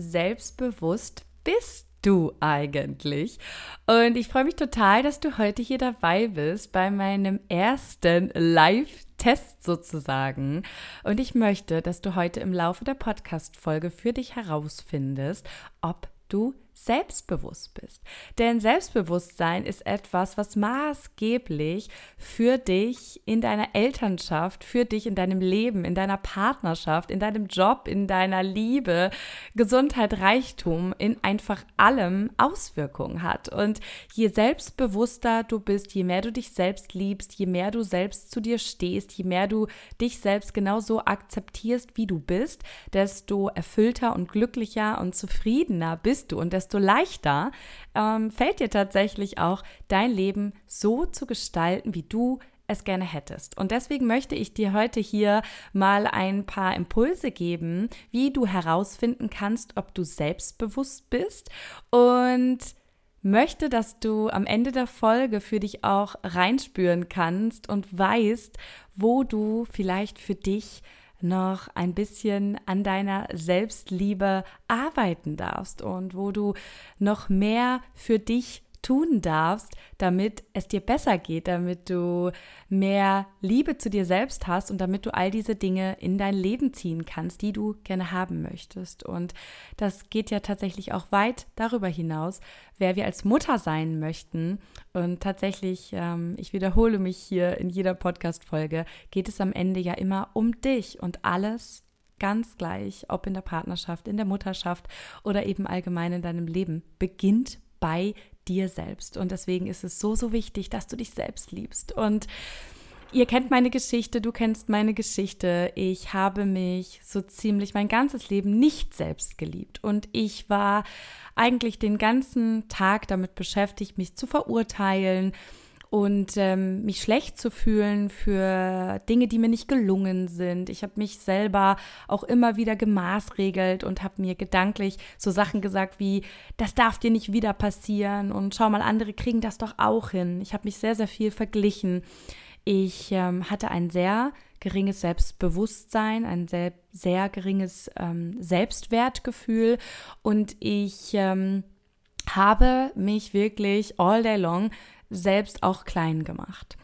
Selbstbewusst bist du eigentlich? Und ich freue mich total, dass du heute hier dabei bist bei meinem ersten Live-Test sozusagen. Und ich möchte, dass du heute im Laufe der Podcast-Folge für dich herausfindest, ob du selbstbewusst bist. Denn Selbstbewusstsein ist etwas, was maßgeblich für dich in deiner Elternschaft, für dich in deinem Leben, in deiner Partnerschaft, in deinem Job, in deiner Liebe, Gesundheit, Reichtum, in einfach allem Auswirkungen hat. Und je selbstbewusster du bist, je mehr du dich selbst liebst, je mehr du selbst zu dir stehst, je mehr du dich selbst genauso akzeptierst, wie du bist, desto erfüllter und glücklicher und zufriedener bist du und desto desto leichter ähm, fällt dir tatsächlich auch dein Leben so zu gestalten, wie du es gerne hättest. Und deswegen möchte ich dir heute hier mal ein paar Impulse geben, wie du herausfinden kannst, ob du selbstbewusst bist und möchte, dass du am Ende der Folge für dich auch reinspüren kannst und weißt, wo du vielleicht für dich noch ein bisschen an deiner Selbstliebe arbeiten darfst und wo du noch mehr für dich tun darfst, damit es dir besser geht, damit du mehr Liebe zu dir selbst hast und damit du all diese Dinge in dein Leben ziehen kannst, die du gerne haben möchtest. Und das geht ja tatsächlich auch weit darüber hinaus, wer wir als Mutter sein möchten. Und tatsächlich, ähm, ich wiederhole mich hier in jeder Podcast-Folge, geht es am Ende ja immer um dich und alles ganz gleich, ob in der Partnerschaft, in der Mutterschaft oder eben allgemein in deinem Leben, beginnt bei dir selbst. Und deswegen ist es so, so wichtig, dass du dich selbst liebst. Und Ihr kennt meine Geschichte, du kennst meine Geschichte. Ich habe mich so ziemlich mein ganzes Leben nicht selbst geliebt. Und ich war eigentlich den ganzen Tag damit beschäftigt, mich zu verurteilen, und ähm, mich schlecht zu fühlen für Dinge, die mir nicht gelungen sind. Ich habe mich selber auch immer wieder gemaßregelt und habe mir gedanklich so Sachen gesagt wie, das darf dir nicht wieder passieren und schau mal, andere kriegen das doch auch hin. Ich habe mich sehr, sehr viel verglichen. Ich ähm, hatte ein sehr geringes Selbstbewusstsein, ein sehr, sehr geringes ähm, Selbstwertgefühl und ich ähm, habe mich wirklich all day long selbst auch klein gemacht.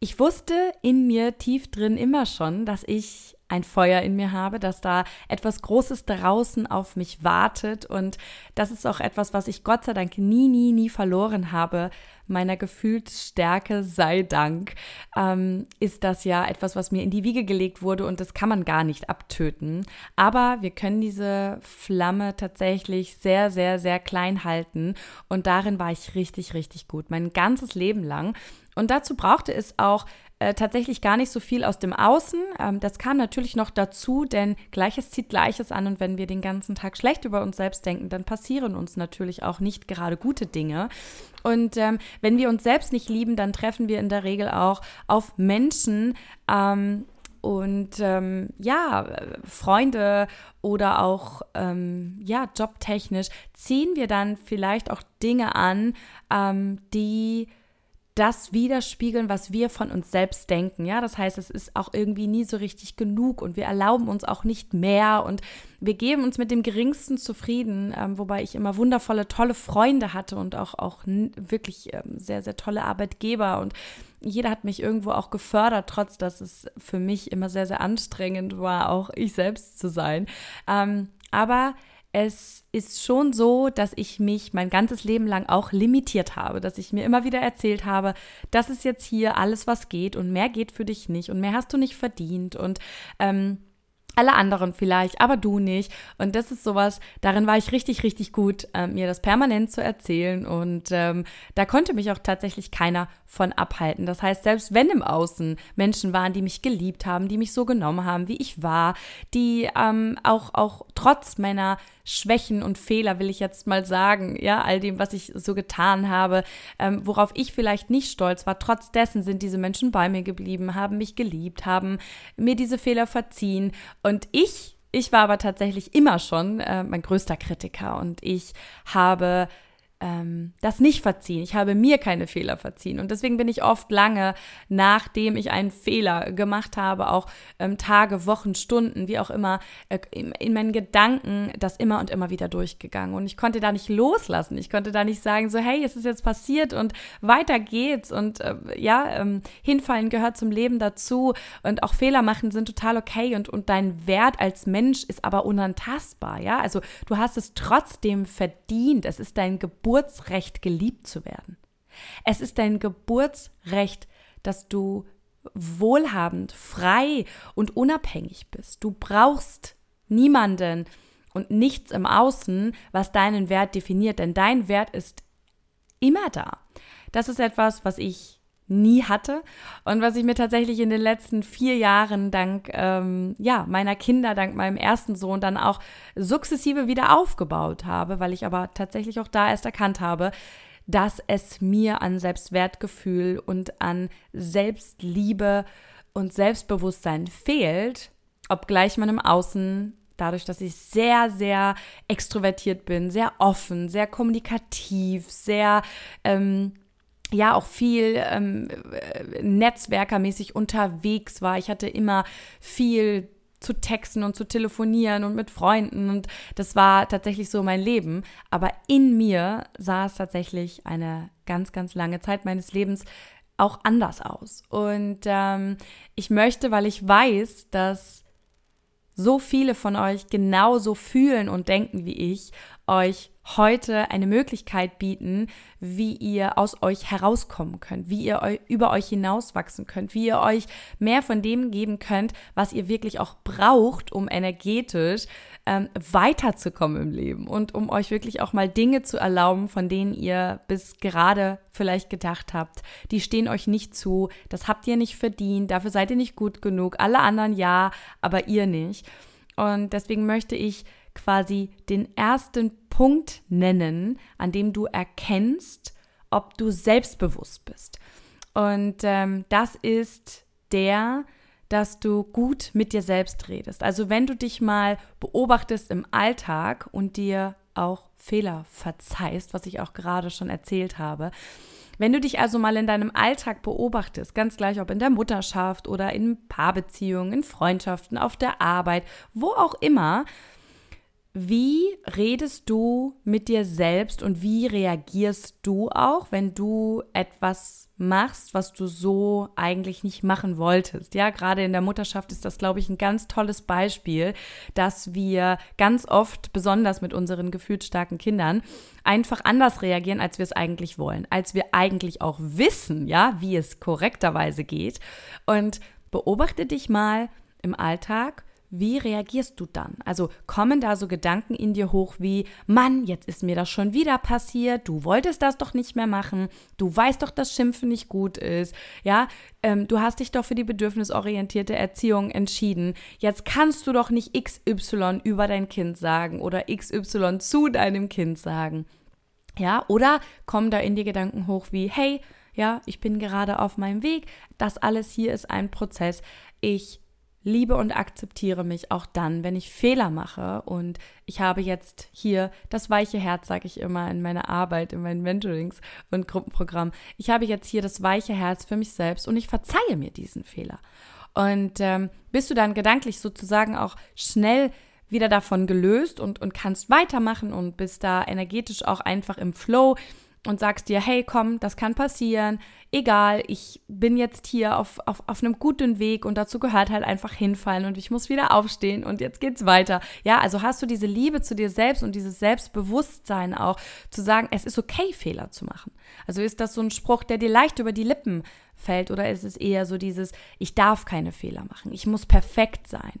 Ich wusste in mir tief drin immer schon, dass ich ein Feuer in mir habe, dass da etwas Großes draußen auf mich wartet und das ist auch etwas, was ich Gott sei Dank nie, nie, nie verloren habe. Meiner Gefühlsstärke sei Dank ähm, ist das ja etwas, was mir in die Wiege gelegt wurde und das kann man gar nicht abtöten. Aber wir können diese Flamme tatsächlich sehr, sehr, sehr klein halten und darin war ich richtig, richtig gut. Mein ganzes Leben lang. Und dazu brauchte es auch äh, tatsächlich gar nicht so viel aus dem Außen. Ähm, das kam natürlich noch dazu, denn Gleiches zieht Gleiches an und wenn wir den ganzen Tag schlecht über uns selbst denken, dann passieren uns natürlich auch nicht gerade gute Dinge. Und ähm, wenn wir uns selbst nicht lieben, dann treffen wir in der Regel auch auf Menschen, ähm, und ähm, ja, Freunde oder auch ähm, ja, jobtechnisch ziehen wir dann vielleicht auch Dinge an, ähm, die das widerspiegeln, was wir von uns selbst denken. Ja, das heißt, es ist auch irgendwie nie so richtig genug und wir erlauben uns auch nicht mehr und wir geben uns mit dem Geringsten zufrieden, ähm, wobei ich immer wundervolle, tolle Freunde hatte und auch, auch wirklich ähm, sehr, sehr tolle Arbeitgeber und jeder hat mich irgendwo auch gefördert, trotz dass es für mich immer sehr, sehr anstrengend war, auch ich selbst zu sein. Ähm, aber es ist schon so, dass ich mich mein ganzes Leben lang auch limitiert habe, dass ich mir immer wieder erzählt habe, das ist jetzt hier alles, was geht und mehr geht für dich nicht und mehr hast du nicht verdient und ähm, alle anderen vielleicht, aber du nicht. Und das ist sowas, darin war ich richtig, richtig gut, äh, mir das permanent zu erzählen. Und ähm, da konnte mich auch tatsächlich keiner von abhalten. Das heißt, selbst wenn im Außen Menschen waren, die mich geliebt haben, die mich so genommen haben, wie ich war, die ähm, auch, auch trotz meiner Schwächen und Fehler, will ich jetzt mal sagen, ja, all dem, was ich so getan habe, ähm, worauf ich vielleicht nicht stolz war, trotz dessen sind diese Menschen bei mir geblieben, haben mich geliebt, haben mir diese Fehler verziehen. Und ich ich war aber tatsächlich immer schon äh, mein größter Kritiker. Und ich habe ähm, das nicht verziehen. Ich habe mir keine Fehler verziehen. Und deswegen bin ich oft lange, nachdem ich einen Fehler gemacht habe, auch ähm, Tage, Wochen, Stunden, wie auch immer, äh, in, in, meinen Gedanken das immer und immer wieder durchgegangen. Und ich konnte da nicht loslassen. Ich konnte da nicht sagen, so, hey, es ist jetzt passiert und weiter geht's. Und äh, ja, ähm, hinfallen gehört zum Leben dazu. Und auch Fehler machen sind total okay. Und, und dein Wert als Mensch ist aber unantastbar. Ja, also du hast es trotzdem verdient. Es ist dein Geburt Geburtsrecht, geliebt zu werden. Es ist dein Geburtsrecht, dass du wohlhabend, frei und unabhängig bist. Du brauchst niemanden und nichts im Außen, was deinen Wert definiert, denn dein Wert ist immer da. Das ist etwas, was ich nie hatte. Und was ich mir tatsächlich in den letzten vier Jahren dank ähm, ja meiner Kinder, dank meinem ersten Sohn dann auch sukzessive wieder aufgebaut habe, weil ich aber tatsächlich auch da erst erkannt habe, dass es mir an Selbstwertgefühl und an Selbstliebe und Selbstbewusstsein fehlt, obgleich man im Außen dadurch, dass ich sehr, sehr extrovertiert bin, sehr offen, sehr kommunikativ, sehr ähm, ja auch viel ähm, netzwerkermäßig unterwegs war. Ich hatte immer viel zu texten und zu telefonieren und mit Freunden und das war tatsächlich so mein Leben. Aber in mir sah es tatsächlich eine ganz, ganz lange Zeit meines Lebens auch anders aus. Und ähm, ich möchte, weil ich weiß, dass so viele von euch genauso fühlen und denken wie ich, euch heute eine Möglichkeit bieten, wie ihr aus euch herauskommen könnt, wie ihr über euch hinauswachsen könnt, wie ihr euch mehr von dem geben könnt, was ihr wirklich auch braucht, um energetisch ähm, weiterzukommen im Leben und um euch wirklich auch mal Dinge zu erlauben, von denen ihr bis gerade vielleicht gedacht habt, die stehen euch nicht zu, das habt ihr nicht verdient, dafür seid ihr nicht gut genug, alle anderen ja, aber ihr nicht. Und deswegen möchte ich quasi den ersten Punkt nennen, an dem du erkennst, ob du selbstbewusst bist. Und ähm, das ist der, dass du gut mit dir selbst redest. Also wenn du dich mal beobachtest im Alltag und dir auch Fehler verzeihst, was ich auch gerade schon erzählt habe. Wenn du dich also mal in deinem Alltag beobachtest, ganz gleich ob in der Mutterschaft oder in Paarbeziehungen, in Freundschaften, auf der Arbeit, wo auch immer, wie redest du mit dir selbst und wie reagierst du auch, wenn du etwas machst, was du so eigentlich nicht machen wolltest? Ja, gerade in der Mutterschaft ist das, glaube ich, ein ganz tolles Beispiel, dass wir ganz oft, besonders mit unseren gefühlsstarken Kindern, einfach anders reagieren, als wir es eigentlich wollen, als wir eigentlich auch wissen, ja, wie es korrekterweise geht. Und beobachte dich mal im Alltag wie reagierst du dann? Also kommen da so Gedanken in dir hoch wie, Mann, jetzt ist mir das schon wieder passiert, du wolltest das doch nicht mehr machen, du weißt doch, dass Schimpfen nicht gut ist, ja, ähm, du hast dich doch für die bedürfnisorientierte Erziehung entschieden, jetzt kannst du doch nicht XY über dein Kind sagen oder XY zu deinem Kind sagen. Ja, oder kommen da in dir Gedanken hoch wie, hey, ja, ich bin gerade auf meinem Weg, das alles hier ist ein Prozess, ich liebe und akzeptiere mich auch dann, wenn ich Fehler mache. Und ich habe jetzt hier das weiche Herz, sage ich immer in meiner Arbeit, in meinen Mentorings und Gruppenprogrammen. Ich habe jetzt hier das weiche Herz für mich selbst und ich verzeihe mir diesen Fehler. Und ähm, bist du dann gedanklich sozusagen auch schnell wieder davon gelöst und, und kannst weitermachen und bist da energetisch auch einfach im Flow und sagst dir, hey, komm, das kann passieren, egal, ich bin jetzt hier auf, auf, auf einem guten Weg und dazu gehört halt einfach hinfallen und ich muss wieder aufstehen und jetzt geht's weiter. Ja, also hast du diese Liebe zu dir selbst und dieses Selbstbewusstsein auch, zu sagen, es ist okay, Fehler zu machen. Also ist das so ein Spruch, der dir leicht über die Lippen fällt oder ist es eher so dieses, ich darf keine Fehler machen, ich muss perfekt sein.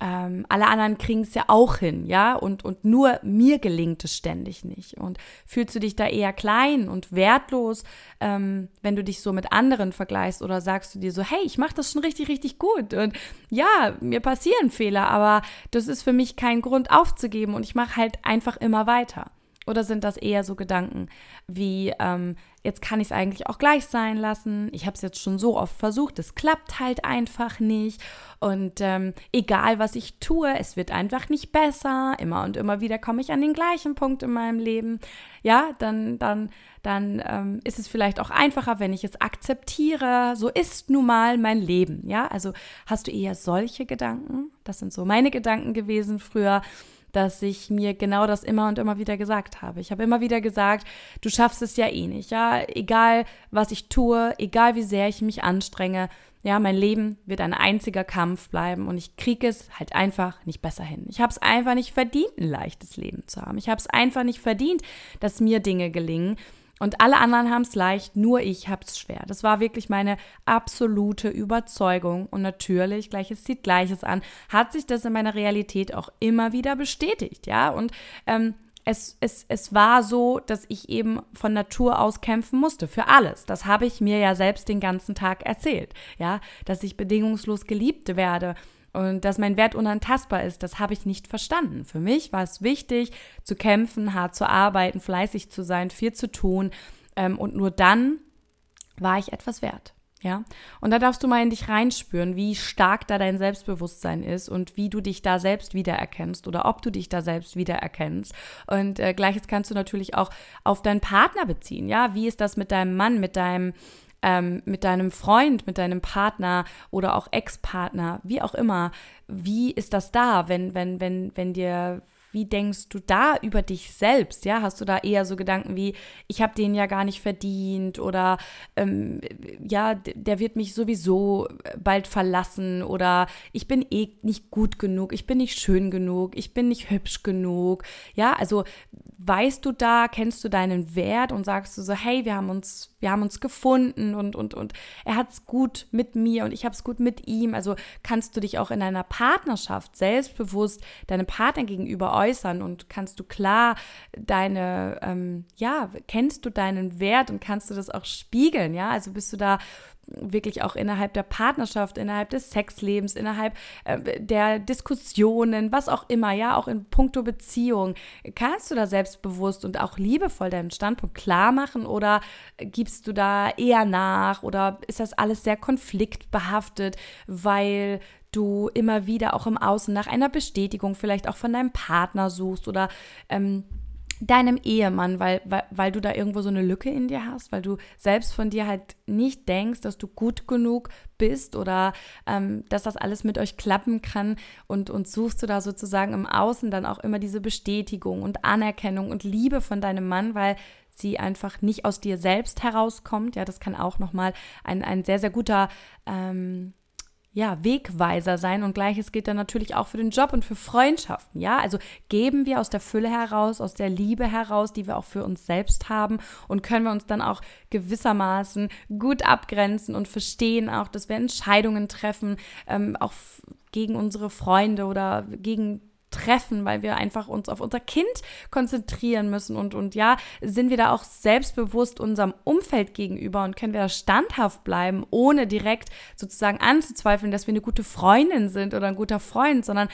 Ähm, alle anderen kriegen es ja auch hin, ja, und, und nur mir gelingt es ständig nicht. Und fühlst du dich da eher klein und wertlos, ähm, wenn du dich so mit anderen vergleichst oder sagst du dir so, hey, ich mache das schon richtig, richtig gut und ja, mir passieren Fehler, aber das ist für mich kein Grund aufzugeben und ich mache halt einfach immer weiter. Oder sind das eher so Gedanken wie, ähm, jetzt kann ich es eigentlich auch gleich sein lassen, ich habe es jetzt schon so oft versucht, es klappt halt einfach nicht. Und ähm, egal was ich tue, es wird einfach nicht besser, immer und immer wieder komme ich an den gleichen Punkt in meinem Leben, ja, dann, dann, dann ähm, ist es vielleicht auch einfacher, wenn ich es akzeptiere, so ist nun mal mein Leben, ja, also hast du eher solche Gedanken, das sind so meine Gedanken gewesen früher, dass ich mir genau das immer und immer wieder gesagt habe. Ich habe immer wieder gesagt, du schaffst es ja eh nicht, ja, egal was ich tue, egal wie sehr ich mich anstrenge, ja, mein Leben wird ein einziger Kampf bleiben und ich kriege es halt einfach nicht besser hin. Ich habe es einfach nicht verdient, ein leichtes Leben zu haben. Ich habe es einfach nicht verdient, dass mir Dinge gelingen. Und alle anderen haben es leicht, nur ich habe es schwer. Das war wirklich meine absolute Überzeugung. Und natürlich, Gleiches zieht Gleiches an, hat sich das in meiner Realität auch immer wieder bestätigt, ja. Und ähm, es, es, es war so, dass ich eben von Natur aus kämpfen musste für alles. Das habe ich mir ja selbst den ganzen Tag erzählt, ja, dass ich bedingungslos geliebt werde und dass mein Wert unantastbar ist, das habe ich nicht verstanden. Für mich war es wichtig, zu kämpfen, hart zu arbeiten, fleißig zu sein, viel zu tun. Ähm, und nur dann war ich etwas wert. Ja, und da darfst du mal in dich reinspüren, wie stark da dein Selbstbewusstsein ist und wie du dich da selbst wiedererkennst oder ob du dich da selbst wiedererkennst. Und äh, gleiches kannst du natürlich auch auf deinen Partner beziehen. Ja, wie ist das mit deinem Mann, mit deinem ähm, mit deinem Freund, mit deinem Partner oder auch Ex-Partner, wie auch immer, wie ist das da, wenn, wenn, wenn, wenn dir wie denkst du da über dich selbst? Ja, hast du da eher so Gedanken wie, ich habe den ja gar nicht verdient oder ähm, ja, der wird mich sowieso bald verlassen oder ich bin eh nicht gut genug, ich bin nicht schön genug, ich bin nicht hübsch genug. Ja, also weißt du da, kennst du deinen Wert und sagst du so, hey, wir haben uns, wir haben uns gefunden und, und, und er hat es gut mit mir und ich habe es gut mit ihm. Also kannst du dich auch in einer Partnerschaft selbstbewusst deinem Partner gegenüber äußern und kannst du klar deine, ähm, ja, kennst du deinen Wert und kannst du das auch spiegeln, ja? Also bist du da wirklich auch innerhalb der Partnerschaft, innerhalb des Sexlebens, innerhalb äh, der Diskussionen, was auch immer, ja, auch in puncto Beziehung, kannst du da selbstbewusst und auch liebevoll deinen Standpunkt klar machen oder gibst du da eher nach oder ist das alles sehr konfliktbehaftet, weil du immer wieder auch im Außen nach einer Bestätigung vielleicht auch von deinem Partner suchst oder ähm, deinem Ehemann, weil, weil, weil du da irgendwo so eine Lücke in dir hast, weil du selbst von dir halt nicht denkst, dass du gut genug bist oder ähm, dass das alles mit euch klappen kann und, und suchst du da sozusagen im Außen dann auch immer diese Bestätigung und Anerkennung und Liebe von deinem Mann, weil sie einfach nicht aus dir selbst herauskommt. Ja, das kann auch nochmal ein, ein sehr, sehr guter ähm, ja, Wegweiser sein und gleiches gilt dann natürlich auch für den Job und für Freundschaften, ja? Also geben wir aus der Fülle heraus, aus der Liebe heraus, die wir auch für uns selbst haben und können wir uns dann auch gewissermaßen gut abgrenzen und verstehen auch, dass wir Entscheidungen treffen, ähm, auch gegen unsere Freunde oder gegen treffen, weil wir einfach uns auf unser Kind konzentrieren müssen. Und, und ja, sind wir da auch selbstbewusst unserem Umfeld gegenüber und können wir da standhaft bleiben, ohne direkt sozusagen anzuzweifeln, dass wir eine gute Freundin sind oder ein guter Freund, sondern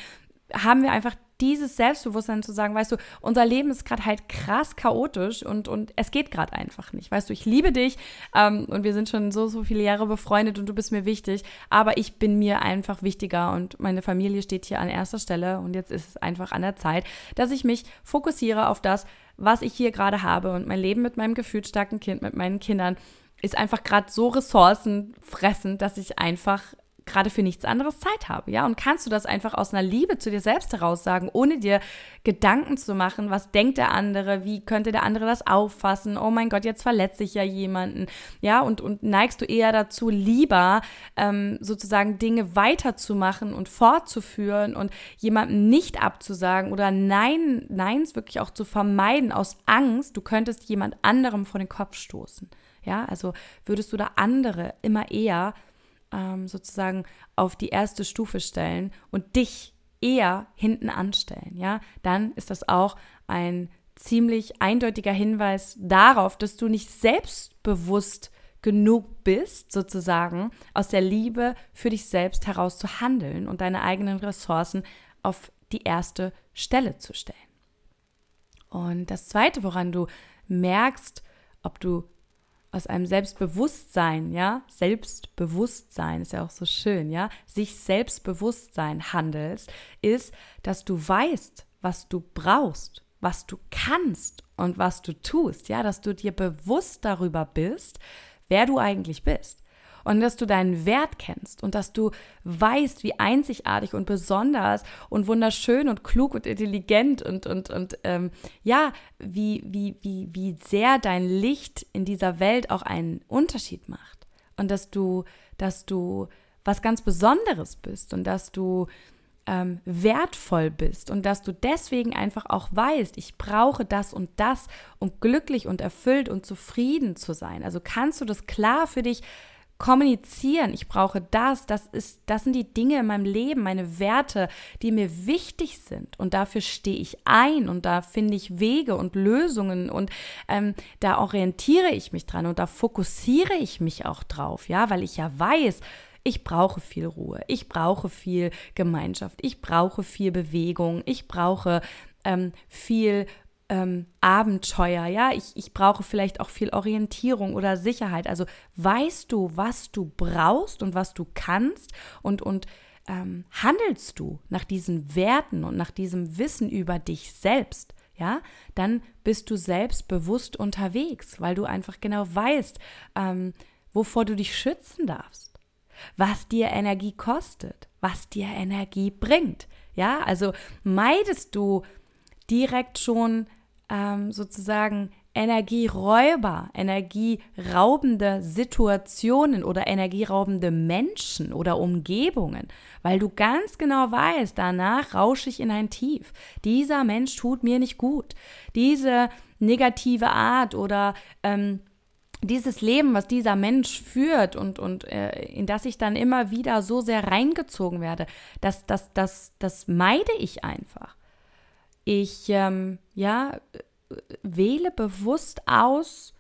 haben wir einfach dieses Selbstbewusstsein zu sagen, weißt du, unser Leben ist gerade halt krass chaotisch und, und es geht gerade einfach nicht. Weißt du, ich liebe dich ähm, und wir sind schon so, so viele Jahre befreundet und du bist mir wichtig, aber ich bin mir einfach wichtiger und meine Familie steht hier an erster Stelle und jetzt ist es einfach an der Zeit, dass ich mich fokussiere auf das, was ich hier gerade habe und mein Leben mit meinem gefühlsstarken Kind, mit meinen Kindern ist einfach gerade so ressourcenfressend, dass ich einfach gerade für nichts anderes Zeit habe, ja? Und kannst du das einfach aus einer Liebe zu dir selbst heraus sagen, ohne dir Gedanken zu machen, was denkt der andere, wie könnte der andere das auffassen? Oh mein Gott, jetzt verletze ich ja jemanden, ja? Und, und neigst du eher dazu, lieber ähm, sozusagen Dinge weiterzumachen und fortzuführen und jemandem nicht abzusagen oder Nein, Neins wirklich auch zu vermeiden aus Angst, du könntest jemand anderem vor den Kopf stoßen. Ja, also würdest du da andere immer eher ähm, sozusagen auf die erste Stufe stellen und dich eher hinten anstellen, ja, dann ist das auch ein ziemlich eindeutiger Hinweis darauf, dass du nicht selbstbewusst genug bist, sozusagen, aus der Liebe für dich selbst heraus zu handeln und deine eigenen Ressourcen auf die erste Stelle zu stellen. Und das Zweite, woran du merkst, ob du aus einem Selbstbewusstsein, ja, Selbstbewusstsein ist ja auch so schön, ja, sich Selbstbewusstsein handelst, ist, dass du weißt, was du brauchst, was du kannst und was du tust, ja, dass du dir bewusst darüber bist, wer du eigentlich bist und dass du deinen Wert kennst und dass du weißt, wie einzigartig und besonders und wunderschön und klug und intelligent und, und, und ähm, ja, wie, wie, wie, wie sehr dein Licht in dieser Welt auch einen Unterschied macht und dass du, dass du was ganz Besonderes bist und dass du ähm, wertvoll bist und dass du deswegen einfach auch weißt, ich brauche das und das, um glücklich und erfüllt und zufrieden zu sein. Also kannst du das klar für dich kommunizieren, ich brauche das, das ist, das sind die Dinge in meinem Leben, meine Werte, die mir wichtig sind. Und dafür stehe ich ein und da finde ich Wege und Lösungen und ähm, da orientiere ich mich dran und da fokussiere ich mich auch drauf, ja, weil ich ja weiß, ich brauche viel Ruhe, ich brauche viel Gemeinschaft, ich brauche viel Bewegung, ich brauche ähm, viel ähm, Abenteuer, ja, ich, ich brauche vielleicht auch viel Orientierung oder Sicherheit. Also weißt du, was du brauchst und was du kannst und, und ähm, handelst du nach diesen Werten und nach diesem Wissen über dich selbst, ja, dann bist du selbstbewusst unterwegs, weil du einfach genau weißt, ähm, wovor du dich schützen darfst, was dir Energie kostet, was dir Energie bringt. Ja, also meidest du direkt schon ähm, sozusagen Energieräuber, energieraubende Situationen oder energieraubende Menschen oder Umgebungen, weil du ganz genau weißt, danach rausche ich in ein Tief. Dieser Mensch tut mir nicht gut. Diese negative Art oder ähm, dieses Leben, was dieser Mensch führt und, und äh, in das ich dann immer wieder so sehr reingezogen werde, das, das, das, das meide ich einfach. Ich, ähm, ja, wähle bewusst aus,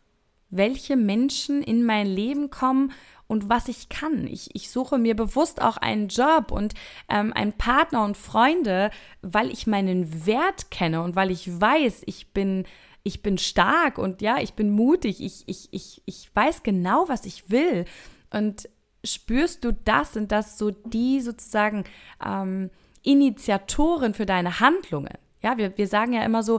welche Menschen in mein Leben kommen und was ich kann. Ich, ich suche mir bewusst auch einen Job und ähm, einen Partner und Freunde, weil ich meinen Wert kenne und weil ich weiß, ich bin, ich bin stark und ja, ich bin mutig. Ich, ich, ich, ich weiß genau, was ich will. Und spürst du das? Sind das so die sozusagen ähm, Initiatoren für deine Handlungen? Ja, wir, wir sagen ja immer so,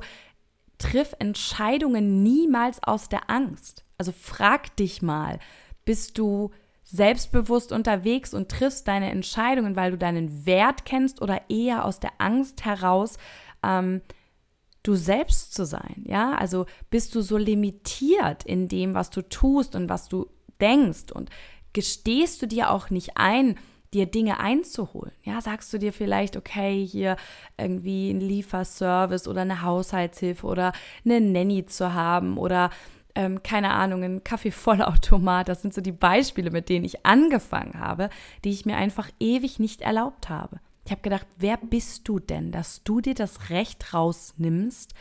triff Entscheidungen niemals aus der Angst. Also frag dich mal, bist du selbstbewusst unterwegs und triffst deine Entscheidungen, weil du deinen Wert kennst oder eher aus der Angst heraus, ähm, du selbst zu sein? Ja, also bist du so limitiert in dem, was du tust und was du denkst und gestehst du dir auch nicht ein, dir Dinge einzuholen. Ja, sagst du dir vielleicht, okay, hier irgendwie ein Lieferservice oder eine Haushaltshilfe oder eine Nanny zu haben oder ähm, keine Ahnung, ein Kaffeevollautomat. Das sind so die Beispiele, mit denen ich angefangen habe, die ich mir einfach ewig nicht erlaubt habe. Ich habe gedacht, wer bist du denn, dass du dir das Recht rausnimmst,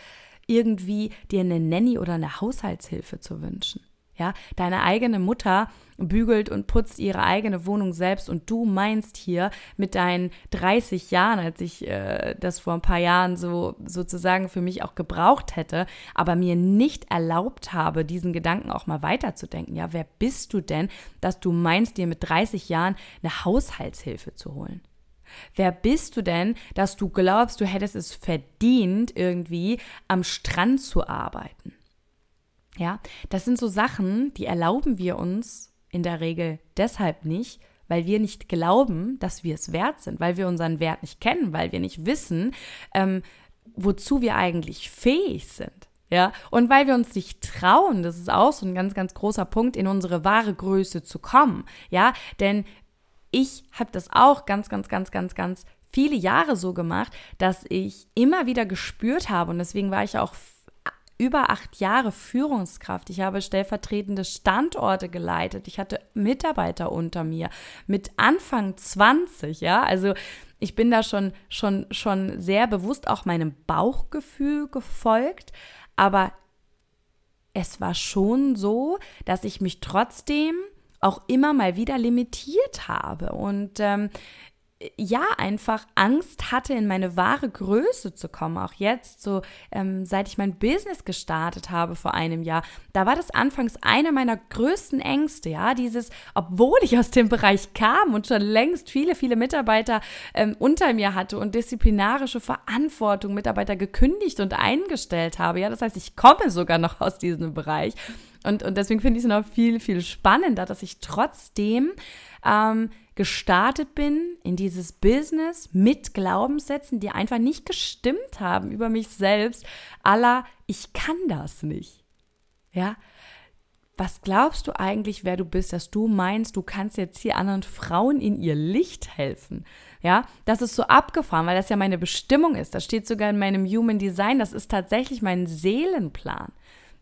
irgendwie dir eine Nanny oder eine Haushaltshilfe zu wünschen? Ja, deine eigene Mutter bügelt und putzt ihre eigene Wohnung selbst und du meinst hier mit deinen 30 Jahren, als ich äh, das vor ein paar Jahren so sozusagen für mich auch gebraucht hätte, aber mir nicht erlaubt habe, diesen Gedanken auch mal weiterzudenken. Ja, wer bist du denn, dass du meinst, dir mit 30 Jahren eine Haushaltshilfe zu holen? Wer bist du denn, dass du glaubst, du hättest es verdient, irgendwie am Strand zu arbeiten? Ja, das sind so Sachen, die erlauben wir uns in der Regel deshalb nicht, weil wir nicht glauben, dass wir es wert sind, weil wir unseren Wert nicht kennen, weil wir nicht wissen, ähm, wozu wir eigentlich fähig sind. Ja, und weil wir uns nicht trauen, das ist auch so ein ganz, ganz großer Punkt, in unsere wahre Größe zu kommen. Ja, denn ich habe das auch ganz, ganz, ganz, ganz, ganz viele Jahre so gemacht, dass ich immer wieder gespürt habe und deswegen war ich auch über acht Jahre Führungskraft. Ich habe stellvertretende Standorte geleitet. Ich hatte Mitarbeiter unter mir mit Anfang 20, ja. Also ich bin da schon, schon, schon sehr bewusst auch meinem Bauchgefühl gefolgt, aber es war schon so, dass ich mich trotzdem auch immer mal wieder limitiert habe. Und ähm, ja, einfach Angst hatte, in meine wahre Größe zu kommen. Auch jetzt, so ähm, seit ich mein Business gestartet habe vor einem Jahr, da war das anfangs eine meiner größten Ängste, ja, dieses, obwohl ich aus dem Bereich kam und schon längst viele, viele Mitarbeiter ähm, unter mir hatte und disziplinarische Verantwortung, Mitarbeiter gekündigt und eingestellt habe, ja, das heißt, ich komme sogar noch aus diesem Bereich. Und, und deswegen finde ich es noch viel, viel spannender, dass ich trotzdem ähm, gestartet bin in dieses Business mit Glaubenssätzen, die einfach nicht gestimmt haben über mich selbst, aller ich kann das nicht. Ja? Was glaubst du eigentlich, wer du bist, dass du meinst, du kannst jetzt hier anderen Frauen in ihr Licht helfen? Ja, das ist so abgefahren, weil das ja meine Bestimmung ist. Das steht sogar in meinem Human Design. Das ist tatsächlich mein Seelenplan.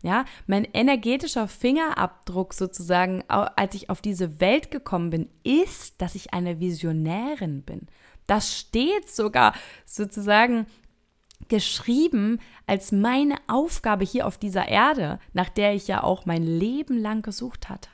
Ja, mein energetischer Fingerabdruck sozusagen, als ich auf diese Welt gekommen bin, ist, dass ich eine Visionärin bin. Das steht sogar sozusagen geschrieben als meine Aufgabe hier auf dieser Erde, nach der ich ja auch mein Leben lang gesucht hatte.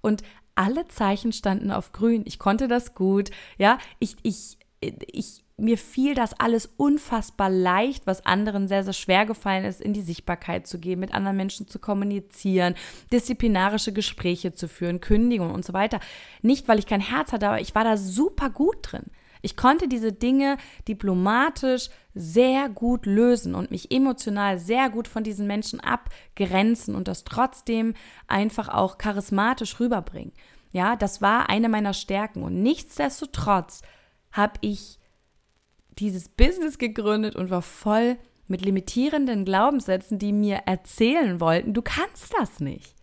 Und alle Zeichen standen auf grün. Ich konnte das gut. Ja, ich, ich, ich mir fiel das alles unfassbar leicht, was anderen sehr, sehr schwer gefallen ist, in die Sichtbarkeit zu gehen, mit anderen Menschen zu kommunizieren, disziplinarische Gespräche zu führen, Kündigungen und so weiter. Nicht, weil ich kein Herz hatte, aber ich war da super gut drin. Ich konnte diese Dinge diplomatisch sehr gut lösen und mich emotional sehr gut von diesen Menschen abgrenzen und das trotzdem einfach auch charismatisch rüberbringen. Ja, das war eine meiner Stärken und nichtsdestotrotz habe ich dieses Business gegründet und war voll mit limitierenden Glaubenssätzen, die mir erzählen wollten, du kannst das nicht.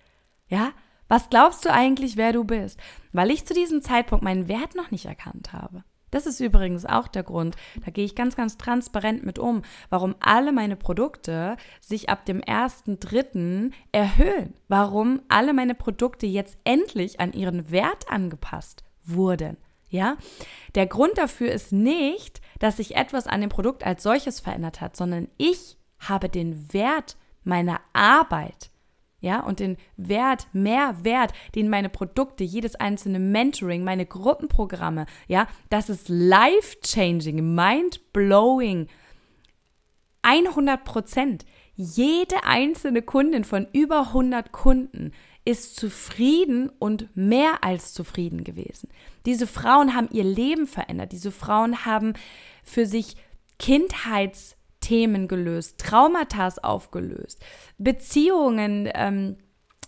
Ja? Was glaubst du eigentlich, wer du bist? Weil ich zu diesem Zeitpunkt meinen Wert noch nicht erkannt habe. Das ist übrigens auch der Grund, da gehe ich ganz, ganz transparent mit um, warum alle meine Produkte sich ab dem 1.3. erhöhen. Warum alle meine Produkte jetzt endlich an ihren Wert angepasst wurden. Ja? Der Grund dafür ist nicht, dass sich etwas an dem Produkt als solches verändert hat, sondern ich habe den Wert meiner Arbeit, ja, und den Wert, mehr Wert, den meine Produkte, jedes einzelne Mentoring, meine Gruppenprogramme, ja, das ist life-changing, mind-blowing, 100 Prozent. Jede einzelne Kundin von über 100 Kunden ist zufrieden und mehr als zufrieden gewesen. Diese Frauen haben ihr Leben verändert. Diese Frauen haben für sich Kindheitsthemen gelöst, Traumata aufgelöst, Beziehungen ähm,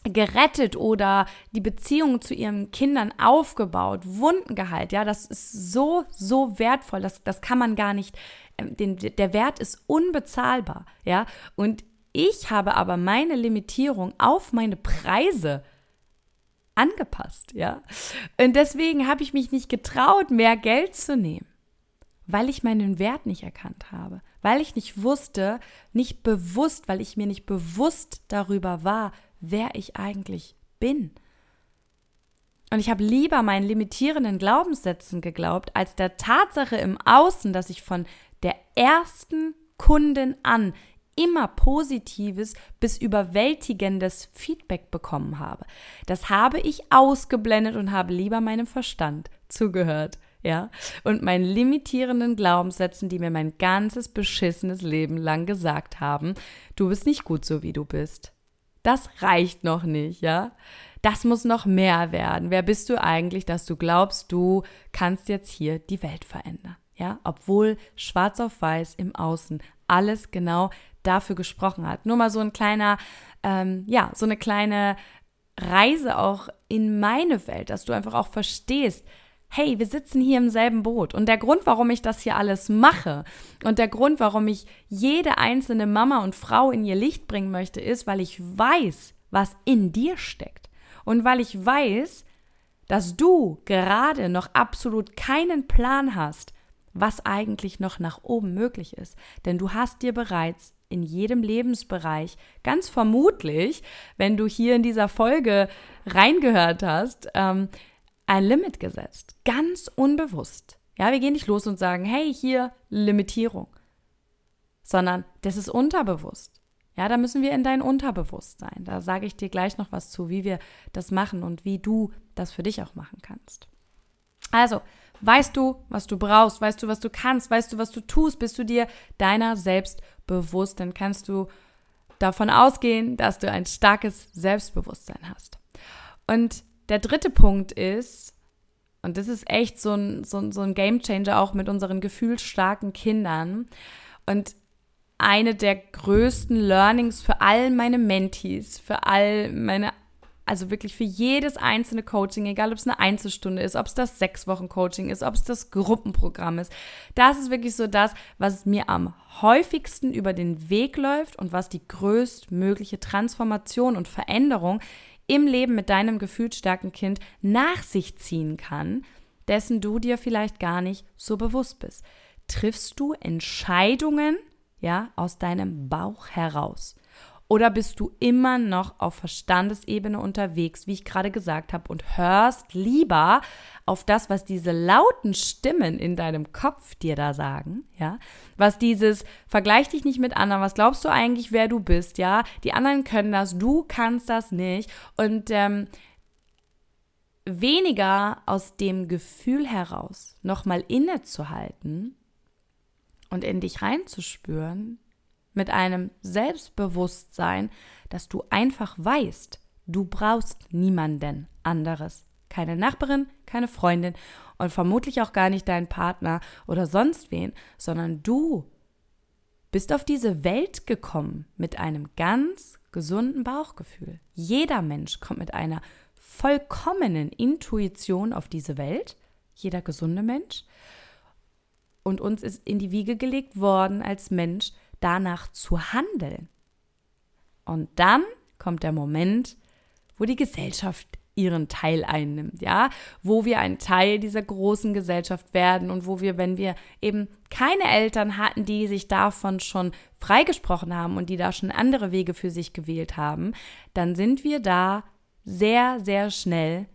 gerettet oder die Beziehung zu ihren Kindern aufgebaut, Wunden geheilt. Ja, das ist so, so wertvoll. Das, das kann man gar nicht, ähm, den, der Wert ist unbezahlbar. Ja, und ich habe aber meine Limitierung auf meine Preise angepasst, ja. Und deswegen habe ich mich nicht getraut, mehr Geld zu nehmen, weil ich meinen Wert nicht erkannt habe, weil ich nicht wusste, nicht bewusst, weil ich mir nicht bewusst darüber war, wer ich eigentlich bin. Und ich habe lieber meinen limitierenden Glaubenssätzen geglaubt, als der Tatsache im Außen, dass ich von der ersten Kundin an immer positives bis überwältigendes Feedback bekommen habe. Das habe ich ausgeblendet und habe lieber meinem Verstand zugehört. Ja, und meinen limitierenden Glaubenssätzen, die mir mein ganzes beschissenes Leben lang gesagt haben, du bist nicht gut so wie du bist. Das reicht noch nicht, ja? Das muss noch mehr werden. Wer bist du eigentlich, dass du glaubst, du kannst jetzt hier die Welt verändern? Ja, obwohl schwarz auf weiß im Außen alles genau dafür gesprochen hat. Nur mal so ein kleiner, ähm, ja, so eine kleine Reise auch in meine Welt, dass du einfach auch verstehst, hey, wir sitzen hier im selben Boot. Und der Grund, warum ich das hier alles mache und der Grund, warum ich jede einzelne Mama und Frau in ihr Licht bringen möchte, ist, weil ich weiß, was in dir steckt. Und weil ich weiß, dass du gerade noch absolut keinen Plan hast, was eigentlich noch nach oben möglich ist. Denn du hast dir bereits in jedem Lebensbereich ganz vermutlich, wenn du hier in dieser Folge reingehört hast, ähm, ein Limit gesetzt. Ganz unbewusst. Ja, wir gehen nicht los und sagen, hey, hier Limitierung, sondern das ist unterbewusst. Ja, da müssen wir in dein Unterbewusstsein. Da sage ich dir gleich noch was zu, wie wir das machen und wie du das für dich auch machen kannst. Also, weißt du, was du brauchst? Weißt du, was du kannst? Weißt du, was du tust? Bist du dir deiner selbst bewusst? Dann kannst du davon ausgehen, dass du ein starkes Selbstbewusstsein hast. Und der dritte Punkt ist, und das ist echt so ein, so, ein, so ein Game Changer auch mit unseren gefühlsstarken Kindern. Und eine der größten Learnings für all meine Mentees, für all meine, also wirklich für jedes einzelne Coaching, egal ob es eine Einzelstunde ist, ob es das sechs Wochen Coaching ist, ob es das Gruppenprogramm ist. Das ist wirklich so das, was mir am häufigsten über den Weg läuft und was die größtmögliche Transformation und Veränderung im Leben mit deinem gefühlsstarken Kind nach sich ziehen kann, dessen du dir vielleicht gar nicht so bewusst bist. Triffst du Entscheidungen, ja, aus deinem Bauch heraus? Oder bist du immer noch auf Verstandesebene unterwegs, wie ich gerade gesagt habe, und hörst lieber auf das, was diese lauten Stimmen in deinem Kopf dir da sagen, ja? Was dieses vergleich dich nicht mit anderen, was glaubst du eigentlich, wer du bist, ja? Die anderen können das, du kannst das nicht und ähm, weniger aus dem Gefühl heraus nochmal innezuhalten und in dich reinzuspüren, mit einem Selbstbewusstsein, dass du einfach weißt, du brauchst niemanden anderes. Keine Nachbarin, keine Freundin und vermutlich auch gar nicht deinen Partner oder sonst wen, sondern du bist auf diese Welt gekommen mit einem ganz gesunden Bauchgefühl. Jeder Mensch kommt mit einer vollkommenen Intuition auf diese Welt, jeder gesunde Mensch. Und uns ist in die Wiege gelegt worden als Mensch, danach zu handeln. Und dann kommt der Moment, wo die Gesellschaft ihren Teil einnimmt, ja, wo wir ein Teil dieser großen Gesellschaft werden und wo wir, wenn wir eben keine Eltern hatten, die sich davon schon freigesprochen haben und die da schon andere Wege für sich gewählt haben, dann sind wir da sehr, sehr schnell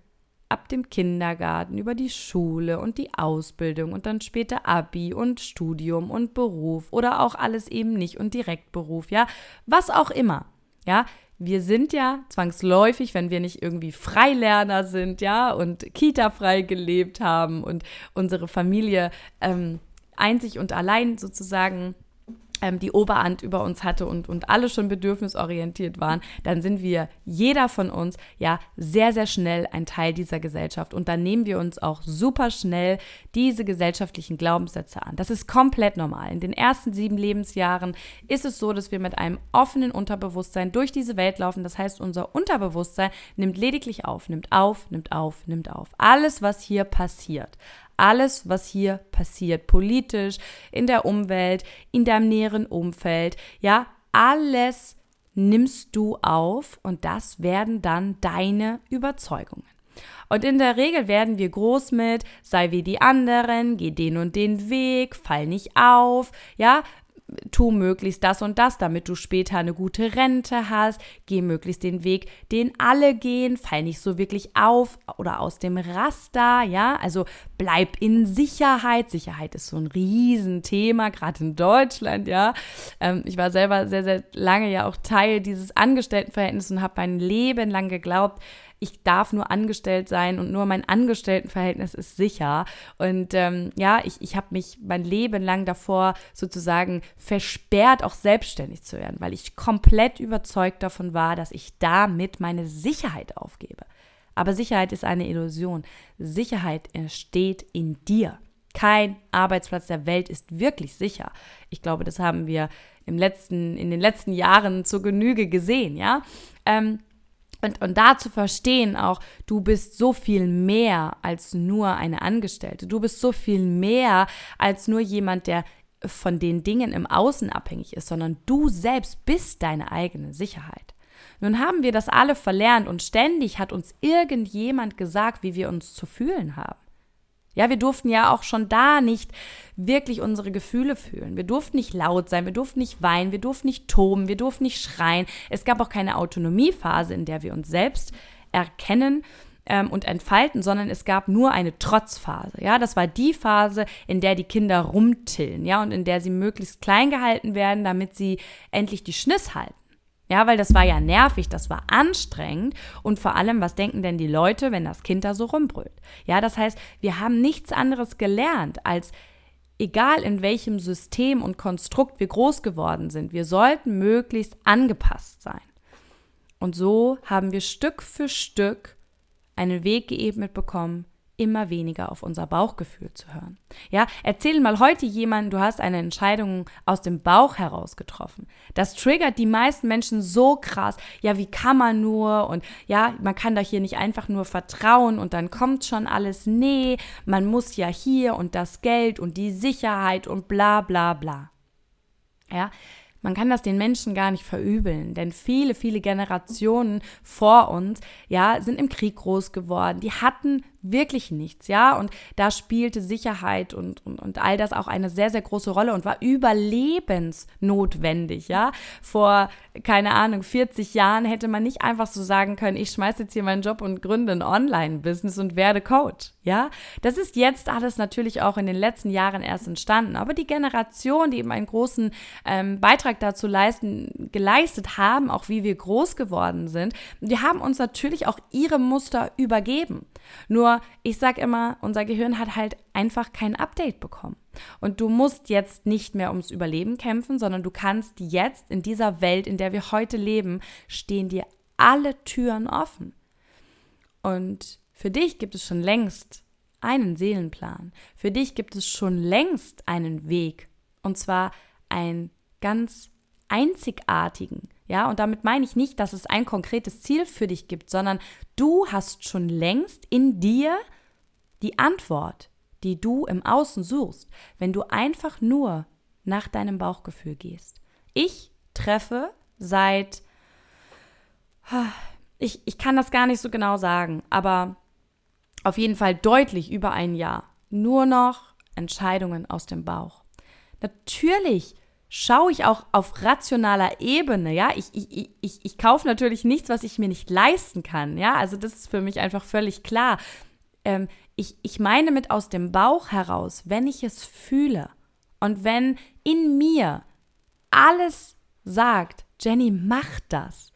ab dem Kindergarten über die Schule und die Ausbildung und dann später Abi und Studium und Beruf oder auch alles eben nicht und Direktberuf, ja, was auch immer. Ja, wir sind ja zwangsläufig, wenn wir nicht irgendwie Freilerner sind, ja, und Kita-frei gelebt haben und unsere Familie ähm, einzig und allein sozusagen ähm, die Oberhand über uns hatte und, und alle schon bedürfnisorientiert waren, dann sind wir, jeder von uns, ja, sehr, sehr schnell ein Teil dieser Gesellschaft. Und dann nehmen wir uns auch super schnell diese gesellschaftlichen Glaubenssätze an. Das ist komplett normal. In den ersten sieben Lebensjahren ist es so, dass wir mit einem offenen Unterbewusstsein durch diese Welt laufen. Das heißt, unser Unterbewusstsein nimmt lediglich auf, nimmt auf, nimmt auf, nimmt auf. Alles, was hier passiert alles, was hier passiert, politisch, in der Umwelt, in deinem näheren Umfeld, ja, alles nimmst du auf und das werden dann deine Überzeugungen. Und in der Regel werden wir groß mit, sei wie die anderen, geh den und den Weg, fall nicht auf, ja, tu möglichst das und das, damit du später eine gute Rente hast, geh möglichst den Weg, den alle gehen, fall nicht so wirklich auf oder aus dem Raster, ja, also bleib in Sicherheit. Sicherheit ist so ein Riesenthema, gerade in Deutschland, ja. Ähm, ich war selber sehr, sehr lange ja auch Teil dieses Angestelltenverhältnisses und habe mein Leben lang geglaubt, ich darf nur angestellt sein und nur mein Angestelltenverhältnis ist sicher. Und ähm, ja, ich, ich habe mich mein Leben lang davor sozusagen versperrt, auch selbstständig zu werden, weil ich komplett überzeugt davon war, dass ich damit meine Sicherheit aufgebe. Aber Sicherheit ist eine Illusion. Sicherheit entsteht in dir. Kein Arbeitsplatz der Welt ist wirklich sicher. Ich glaube, das haben wir im letzten, in den letzten Jahren zur Genüge gesehen, ja. Ähm, und, und da zu verstehen auch, du bist so viel mehr als nur eine Angestellte. Du bist so viel mehr als nur jemand, der von den Dingen im Außen abhängig ist, sondern du selbst bist deine eigene Sicherheit. Nun haben wir das alle verlernt und ständig hat uns irgendjemand gesagt, wie wir uns zu fühlen haben. Ja, wir durften ja auch schon da nicht wirklich unsere Gefühle fühlen. Wir durften nicht laut sein, wir durften nicht weinen, wir durften nicht toben, wir durften nicht schreien. Es gab auch keine Autonomiephase, in der wir uns selbst erkennen ähm, und entfalten, sondern es gab nur eine Trotzphase. Ja, das war die Phase, in der die Kinder rumtillen, ja, und in der sie möglichst klein gehalten werden, damit sie endlich die Schniss halten. Ja, weil das war ja nervig, das war anstrengend und vor allem, was denken denn die Leute, wenn das Kind da so rumbrüllt? Ja, das heißt, wir haben nichts anderes gelernt als egal in welchem System und Konstrukt wir groß geworden sind, wir sollten möglichst angepasst sein. Und so haben wir Stück für Stück einen Weg geebnet bekommen, immer weniger auf unser Bauchgefühl zu hören. Ja, erzähl mal heute jemanden, du hast eine Entscheidung aus dem Bauch heraus getroffen. Das triggert die meisten Menschen so krass. Ja, wie kann man nur? Und ja, man kann doch hier nicht einfach nur vertrauen und dann kommt schon alles. Nee, man muss ja hier und das Geld und die Sicherheit und bla bla bla. Ja, man kann das den Menschen gar nicht verübeln, denn viele, viele Generationen vor uns, ja, sind im Krieg groß geworden. Die hatten wirklich nichts, ja. Und da spielte Sicherheit und, und, und all das auch eine sehr, sehr große Rolle und war überlebensnotwendig, ja. Vor, keine Ahnung, 40 Jahren hätte man nicht einfach so sagen können, ich schmeiße jetzt hier meinen Job und gründe ein Online-Business und werde Coach, ja. Das ist jetzt alles natürlich auch in den letzten Jahren erst entstanden. Aber die Generation, die eben einen großen ähm, Beitrag dazu leisten, geleistet haben, auch wie wir groß geworden sind, die haben uns natürlich auch ihre Muster übergeben. Nur, ich sage immer, unser Gehirn hat halt einfach kein Update bekommen. Und du musst jetzt nicht mehr ums Überleben kämpfen, sondern du kannst jetzt in dieser Welt, in der wir heute leben, stehen dir alle Türen offen. Und für dich gibt es schon längst einen Seelenplan. Für dich gibt es schon längst einen Weg. Und zwar einen ganz einzigartigen, ja, und damit meine ich nicht, dass es ein konkretes Ziel für dich gibt, sondern du hast schon längst in dir die Antwort, die du im Außen suchst, wenn du einfach nur nach deinem Bauchgefühl gehst. Ich treffe seit, ich, ich kann das gar nicht so genau sagen, aber auf jeden Fall deutlich über ein Jahr nur noch Entscheidungen aus dem Bauch. Natürlich schaue ich auch auf rationaler Ebene, ja, ich, ich, ich, ich kaufe natürlich nichts, was ich mir nicht leisten kann, ja, also das ist für mich einfach völlig klar. Ähm, ich, ich meine mit aus dem Bauch heraus, wenn ich es fühle und wenn in mir alles sagt, Jenny, mach das,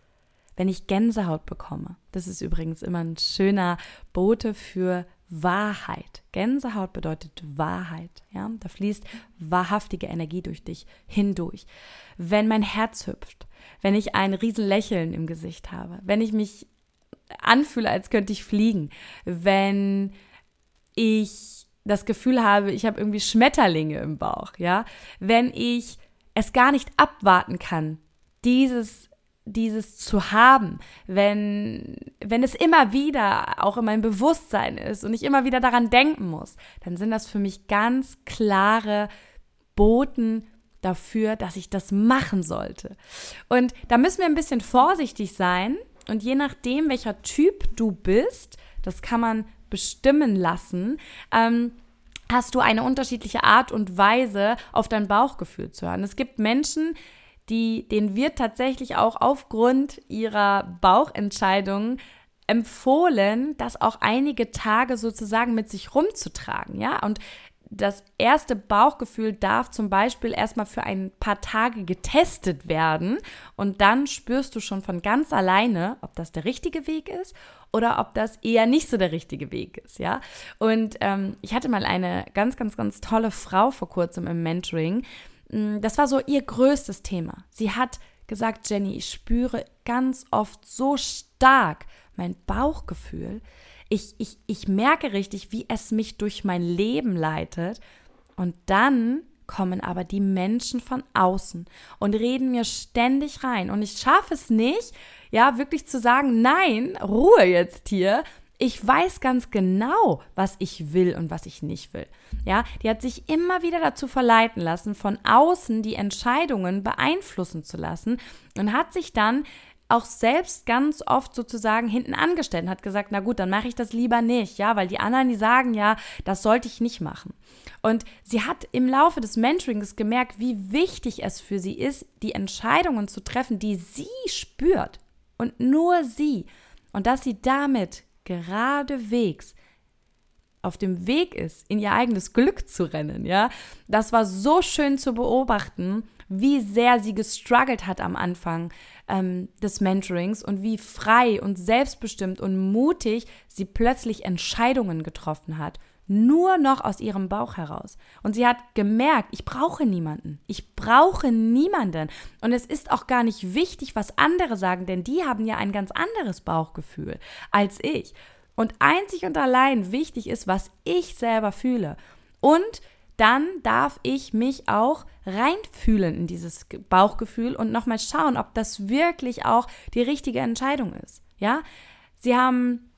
wenn ich Gänsehaut bekomme. Das ist übrigens immer ein schöner Bote für Wahrheit. Gänsehaut bedeutet Wahrheit. Ja? Da fließt wahrhaftige Energie durch dich hindurch. Wenn mein Herz hüpft, wenn ich ein Riesenlächeln im Gesicht habe, wenn ich mich anfühle, als könnte ich fliegen, wenn ich das Gefühl habe, ich habe irgendwie Schmetterlinge im Bauch, ja, wenn ich es gar nicht abwarten kann, dieses dieses zu haben, wenn, wenn es immer wieder auch in meinem Bewusstsein ist und ich immer wieder daran denken muss, dann sind das für mich ganz klare Boten dafür, dass ich das machen sollte. Und da müssen wir ein bisschen vorsichtig sein und je nachdem, welcher Typ du bist, das kann man bestimmen lassen, ähm, hast du eine unterschiedliche Art und Weise, auf dein Bauchgefühl zu hören. Es gibt Menschen, denen wird tatsächlich auch aufgrund ihrer Bauchentscheidungen empfohlen, das auch einige Tage sozusagen mit sich rumzutragen, ja. Und das erste Bauchgefühl darf zum Beispiel erstmal für ein paar Tage getestet werden und dann spürst du schon von ganz alleine, ob das der richtige Weg ist oder ob das eher nicht so der richtige Weg ist, ja. Und ähm, ich hatte mal eine ganz, ganz, ganz tolle Frau vor kurzem im Mentoring, das war so ihr größtes Thema. Sie hat gesagt, Jenny, ich spüre ganz oft so stark mein Bauchgefühl. Ich, ich, ich merke richtig, wie es mich durch mein Leben leitet. Und dann kommen aber die Menschen von außen und reden mir ständig rein. Und ich schaffe es nicht, ja, wirklich zu sagen, nein, Ruhe jetzt hier, ich weiß ganz genau, was ich will und was ich nicht will. Ja, die hat sich immer wieder dazu verleiten lassen, von außen die Entscheidungen beeinflussen zu lassen und hat sich dann auch selbst ganz oft sozusagen hinten angestellt und hat gesagt, na gut, dann mache ich das lieber nicht, ja, weil die anderen, die sagen ja, das sollte ich nicht machen. Und sie hat im Laufe des Mentorings gemerkt, wie wichtig es für sie ist, die Entscheidungen zu treffen, die sie spürt und nur sie und dass sie damit geradewegs auf dem Weg ist, in ihr eigenes Glück zu rennen, ja. Das war so schön zu beobachten, wie sehr sie gestruggelt hat am Anfang ähm, des Mentorings und wie frei und selbstbestimmt und mutig sie plötzlich Entscheidungen getroffen hat. Nur noch aus ihrem Bauch heraus. Und sie hat gemerkt, ich brauche niemanden. Ich brauche niemanden. Und es ist auch gar nicht wichtig, was andere sagen, denn die haben ja ein ganz anderes Bauchgefühl als ich. Und einzig und allein wichtig ist, was ich selber fühle. Und dann darf ich mich auch reinfühlen in dieses Bauchgefühl und nochmal schauen, ob das wirklich auch die richtige Entscheidung ist. Ja, sie haben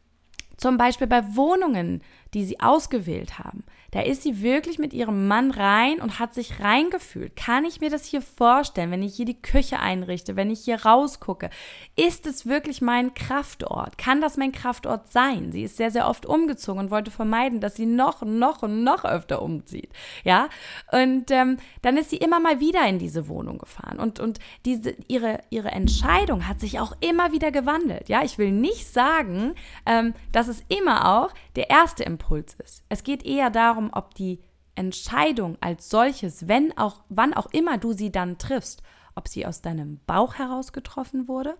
zum Beispiel bei Wohnungen die sie ausgewählt haben. Da ist sie wirklich mit ihrem Mann rein und hat sich reingefühlt. Kann ich mir das hier vorstellen, wenn ich hier die Küche einrichte, wenn ich hier rausgucke? Ist es wirklich mein Kraftort? Kann das mein Kraftort sein? Sie ist sehr, sehr oft umgezogen und wollte vermeiden, dass sie noch, noch und noch öfter umzieht. Ja, und ähm, dann ist sie immer mal wieder in diese Wohnung gefahren und, und diese, ihre, ihre Entscheidung hat sich auch immer wieder gewandelt. Ja, ich will nicht sagen, ähm, dass es immer auch der erste Impuls Impuls ist. Es geht eher darum, ob die Entscheidung als solches, wenn auch, wann auch immer du sie dann triffst, ob sie aus deinem Bauch heraus getroffen wurde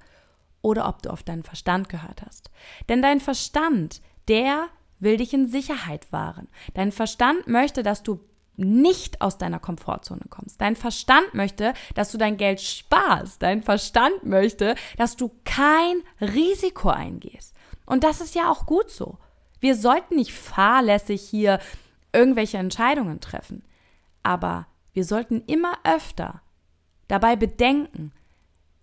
oder ob du auf deinen Verstand gehört hast. Denn dein Verstand, der will dich in Sicherheit wahren. Dein Verstand möchte, dass du nicht aus deiner Komfortzone kommst. Dein Verstand möchte, dass du dein Geld sparst. Dein Verstand möchte, dass du kein Risiko eingehst. Und das ist ja auch gut so. Wir sollten nicht fahrlässig hier irgendwelche Entscheidungen treffen. Aber wir sollten immer öfter dabei bedenken,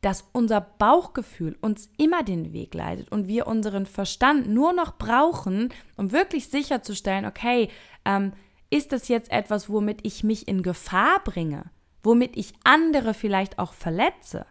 dass unser Bauchgefühl uns immer den Weg leitet und wir unseren Verstand nur noch brauchen, um wirklich sicherzustellen, okay, ähm, ist das jetzt etwas, womit ich mich in Gefahr bringe, womit ich andere vielleicht auch verletze?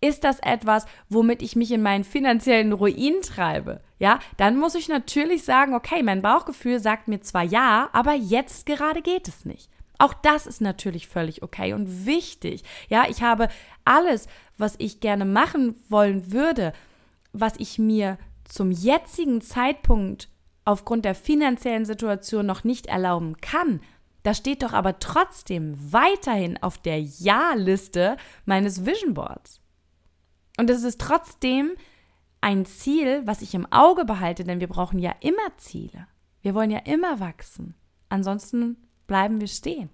Ist das etwas, womit ich mich in meinen finanziellen Ruin treibe? Ja, dann muss ich natürlich sagen, okay, mein Bauchgefühl sagt mir zwar ja, aber jetzt gerade geht es nicht. Auch das ist natürlich völlig okay und wichtig. Ja, ich habe alles, was ich gerne machen wollen würde, was ich mir zum jetzigen Zeitpunkt aufgrund der finanziellen Situation noch nicht erlauben kann, das steht doch aber trotzdem weiterhin auf der Ja-Liste meines Vision Boards. Und es ist trotzdem ein Ziel, was ich im Auge behalte, denn wir brauchen ja immer Ziele. Wir wollen ja immer wachsen. Ansonsten bleiben wir stehen.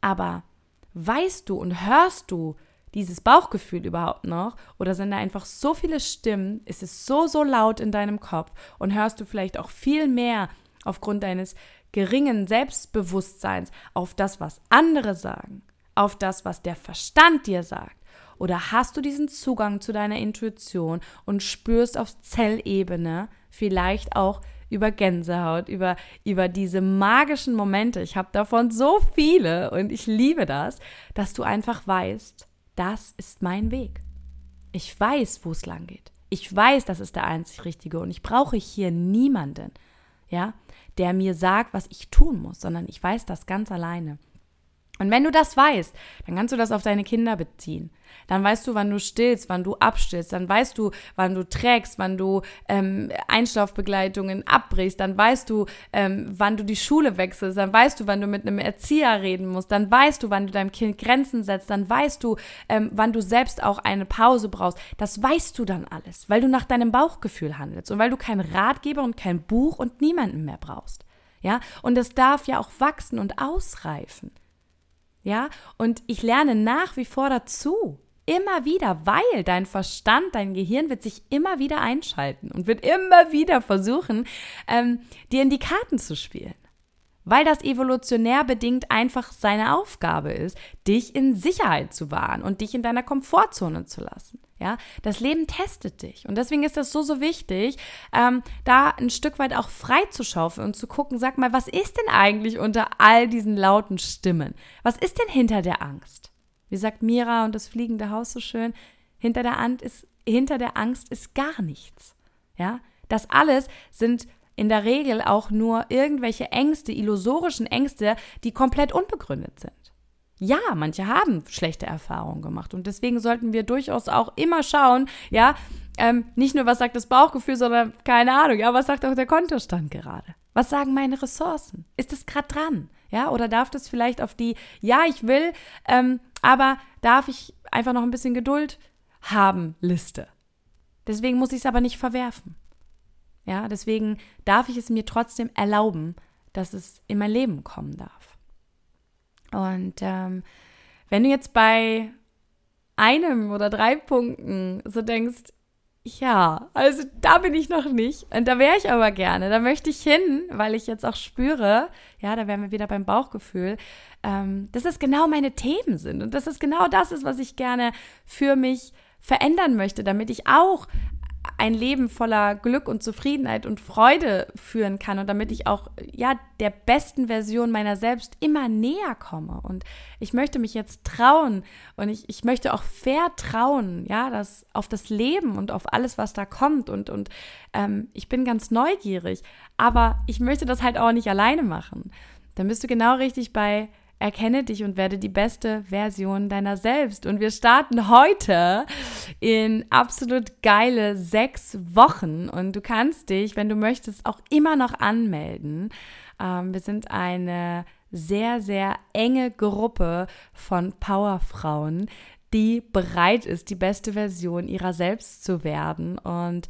Aber weißt du und hörst du dieses Bauchgefühl überhaupt noch? Oder sind da einfach so viele Stimmen? Ist es so, so laut in deinem Kopf? Und hörst du vielleicht auch viel mehr aufgrund deines geringen Selbstbewusstseins auf das, was andere sagen? Auf das, was der Verstand dir sagt? Oder hast du diesen Zugang zu deiner Intuition und spürst auf Zellebene vielleicht auch über Gänsehaut, über, über diese magischen Momente. Ich habe davon so viele und ich liebe das, dass du einfach weißt, das ist mein Weg. Ich weiß, wo es lang geht. Ich weiß, das ist der einzig Richtige und ich brauche hier niemanden, ja, der mir sagt, was ich tun muss, sondern ich weiß das ganz alleine. Und wenn du das weißt, dann kannst du das auf deine Kinder beziehen. Dann weißt du, wann du stillst, wann du abstillst. Dann weißt du, wann du trägst, wann du ähm, Einschlafbegleitungen abbrichst. Dann weißt du, ähm, wann du die Schule wechselst. Dann weißt du, wann du mit einem Erzieher reden musst. Dann weißt du, wann du deinem Kind Grenzen setzt. Dann weißt du, ähm, wann du selbst auch eine Pause brauchst. Das weißt du dann alles, weil du nach deinem Bauchgefühl handelst und weil du keinen Ratgeber und kein Buch und niemanden mehr brauchst. Ja, und es darf ja auch wachsen und ausreifen. Ja, und ich lerne nach wie vor dazu. Immer wieder, weil dein Verstand, dein Gehirn wird sich immer wieder einschalten und wird immer wieder versuchen, ähm, dir in die Karten zu spielen. Weil das evolutionär bedingt einfach seine Aufgabe ist, dich in Sicherheit zu wahren und dich in deiner Komfortzone zu lassen. Ja, das Leben testet dich. Und deswegen ist das so, so wichtig, ähm, da ein Stück weit auch frei zu schaufeln und zu gucken, sag mal, was ist denn eigentlich unter all diesen lauten Stimmen? Was ist denn hinter der Angst? Wie sagt Mira und das fliegende Haus so schön, hinter der, Angst ist, hinter der Angst ist gar nichts. Ja, das alles sind in der Regel auch nur irgendwelche Ängste, illusorischen Ängste, die komplett unbegründet sind. Ja, manche haben schlechte Erfahrungen gemacht und deswegen sollten wir durchaus auch immer schauen, ja, ähm, nicht nur was sagt das Bauchgefühl, sondern keine Ahnung, ja, was sagt auch der Kontostand gerade? Was sagen meine Ressourcen? Ist es gerade dran? Ja, oder darf das vielleicht auf die, ja, ich will, ähm, aber darf ich einfach noch ein bisschen Geduld haben Liste? Deswegen muss ich es aber nicht verwerfen. Ja, deswegen darf ich es mir trotzdem erlauben, dass es in mein Leben kommen darf. Und ähm, wenn du jetzt bei einem oder drei Punkten so denkst, ja, also da bin ich noch nicht. Und da wäre ich aber gerne. Da möchte ich hin, weil ich jetzt auch spüre, ja, da wären wir wieder beim Bauchgefühl, ähm, dass das genau meine Themen sind. Und dass es genau das ist, was ich gerne für mich verändern möchte, damit ich auch ein Leben voller Glück und Zufriedenheit und Freude führen kann und damit ich auch ja der besten Version meiner selbst immer näher komme. Und ich möchte mich jetzt trauen und ich, ich möchte auch vertrauen ja das auf das Leben und auf alles was da kommt und und ähm, ich bin ganz neugierig aber ich möchte das halt auch nicht alleine machen. Dann bist du genau richtig bei Erkenne dich und werde die beste Version deiner selbst. Und wir starten heute in absolut geile sechs Wochen. Und du kannst dich, wenn du möchtest, auch immer noch anmelden. Ähm, wir sind eine sehr, sehr enge Gruppe von Powerfrauen, die bereit ist, die beste Version ihrer selbst zu werden. Und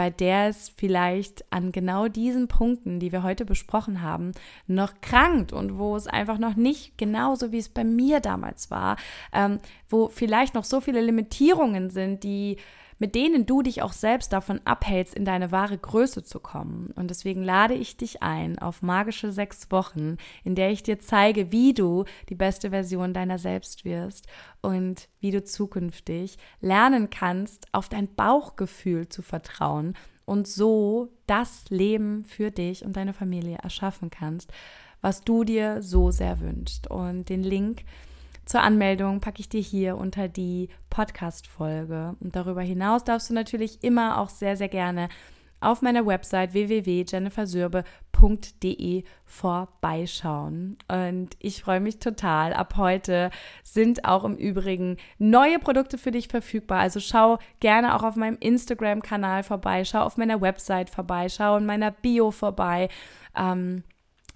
bei der es vielleicht an genau diesen Punkten, die wir heute besprochen haben, noch krankt und wo es einfach noch nicht genauso wie es bei mir damals war, ähm, wo vielleicht noch so viele Limitierungen sind, die mit denen du dich auch selbst davon abhältst, in deine wahre Größe zu kommen. Und deswegen lade ich dich ein auf magische sechs Wochen, in der ich dir zeige, wie du die beste Version deiner selbst wirst und wie du zukünftig lernen kannst, auf dein Bauchgefühl zu vertrauen und so das Leben für dich und deine Familie erschaffen kannst, was du dir so sehr wünschst. Und den Link zur Anmeldung packe ich dir hier unter die Podcast-Folge. Und darüber hinaus darfst du natürlich immer auch sehr, sehr gerne auf meiner Website www.jennifersürbe.de vorbeischauen. Und ich freue mich total. Ab heute sind auch im Übrigen neue Produkte für dich verfügbar. Also schau gerne auch auf meinem Instagram-Kanal vorbei, schau auf meiner Website vorbei, schau in meiner Bio vorbei. Ähm,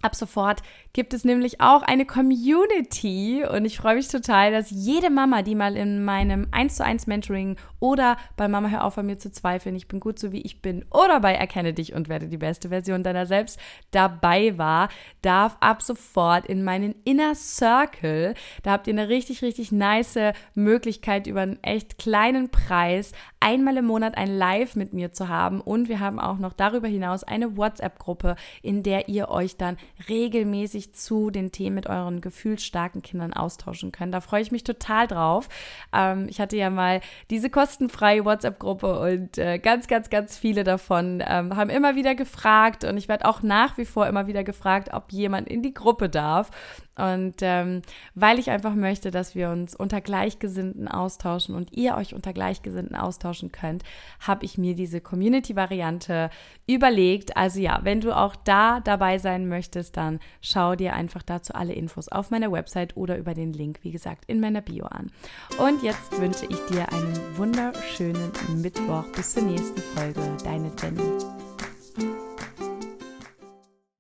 Ab sofort gibt es nämlich auch eine Community. Und ich freue mich total, dass jede Mama, die mal in meinem 1 zu 1 Mentoring oder bei Mama hör auf an mir zu zweifeln, ich bin gut so wie ich bin oder bei Erkenne dich und werde die beste Version deiner selbst dabei war, darf ab sofort in meinen Inner Circle, da habt ihr eine richtig, richtig nice Möglichkeit über einen echt kleinen Preis einmal im Monat ein Live mit mir zu haben. Und wir haben auch noch darüber hinaus eine WhatsApp-Gruppe, in der ihr euch dann regelmäßig zu den Themen mit euren gefühlsstarken Kindern austauschen könnt. Da freue ich mich total drauf. Ähm, ich hatte ja mal diese kostenfreie WhatsApp-Gruppe und äh, ganz, ganz, ganz viele davon ähm, haben immer wieder gefragt und ich werde auch nach wie vor immer wieder gefragt, ob jemand in die Gruppe darf. Und ähm, weil ich einfach möchte, dass wir uns unter Gleichgesinnten austauschen und ihr euch unter Gleichgesinnten austauschen könnt, habe ich mir diese Community-Variante überlegt. Also ja, wenn du auch da dabei sein möchtest, dann schau dir einfach dazu alle Infos auf meiner Website oder über den Link, wie gesagt, in meiner Bio an. Und jetzt wünsche ich dir einen wunderschönen Mittwoch. Bis zur nächsten Folge. Deine Jenny.